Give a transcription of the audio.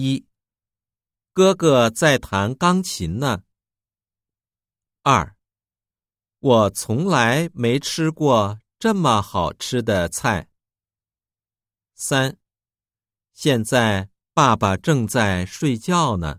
一哥哥在弹钢琴呢。二我从来没吃过这么好吃的菜。三现在爸爸正在睡觉呢。